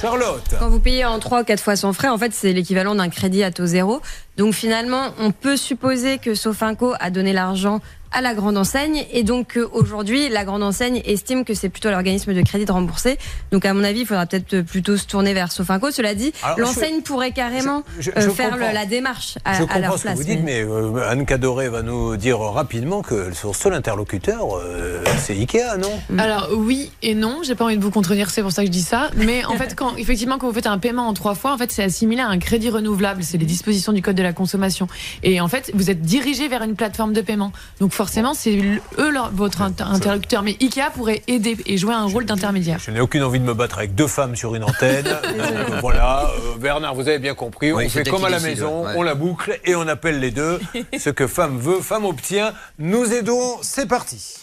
Charlotte. Quand vous payez en 3 ou 4 fois sans frais, en fait, c'est l'équivalent d'un crédit à taux zéro. Donc finalement, on peut supposer que Sofinco a donné l'argent à la grande enseigne et donc aujourd'hui la grande enseigne estime que c'est plutôt l'organisme de crédit de rembourser. Donc à mon avis, il faudra peut-être plutôt se tourner vers Sofinco. Cela dit, l'enseigne pourrait carrément je- euh, je faire le- la démarche à, Je à comprends leur ce que place. vous dites, mais euh, Anne Cadoré va nous dire rapidement que son seul interlocuteur, euh, c'est Ikea, non? Alors oui et non, j'ai pas envie de vous contredire, c'est pour ça que je dis ça. Mais en fait, quand effectivement quand vous faites un paiement en trois fois, en fait c'est assimilé à un crédit renouvelable. C'est les dispositions du code de la consommation. Et en fait, vous êtes dirigé vers une plateforme de paiement. Donc forcément, c'est eux leur- votre inter- interlocuteur. Mais Ikea pourrait aider et jouer un rôle d'intermédiaire. Je n'ai aucune envie de me battre avec deux femmes sur une antenne. Donc, voilà, euh, Bernard, vous avez bien compris. Oui, on fait comme à la maison, ouais. on la boucle et on appelle les deux. Ce que femme veut, femme obtient. Nous aidons, c'est parti.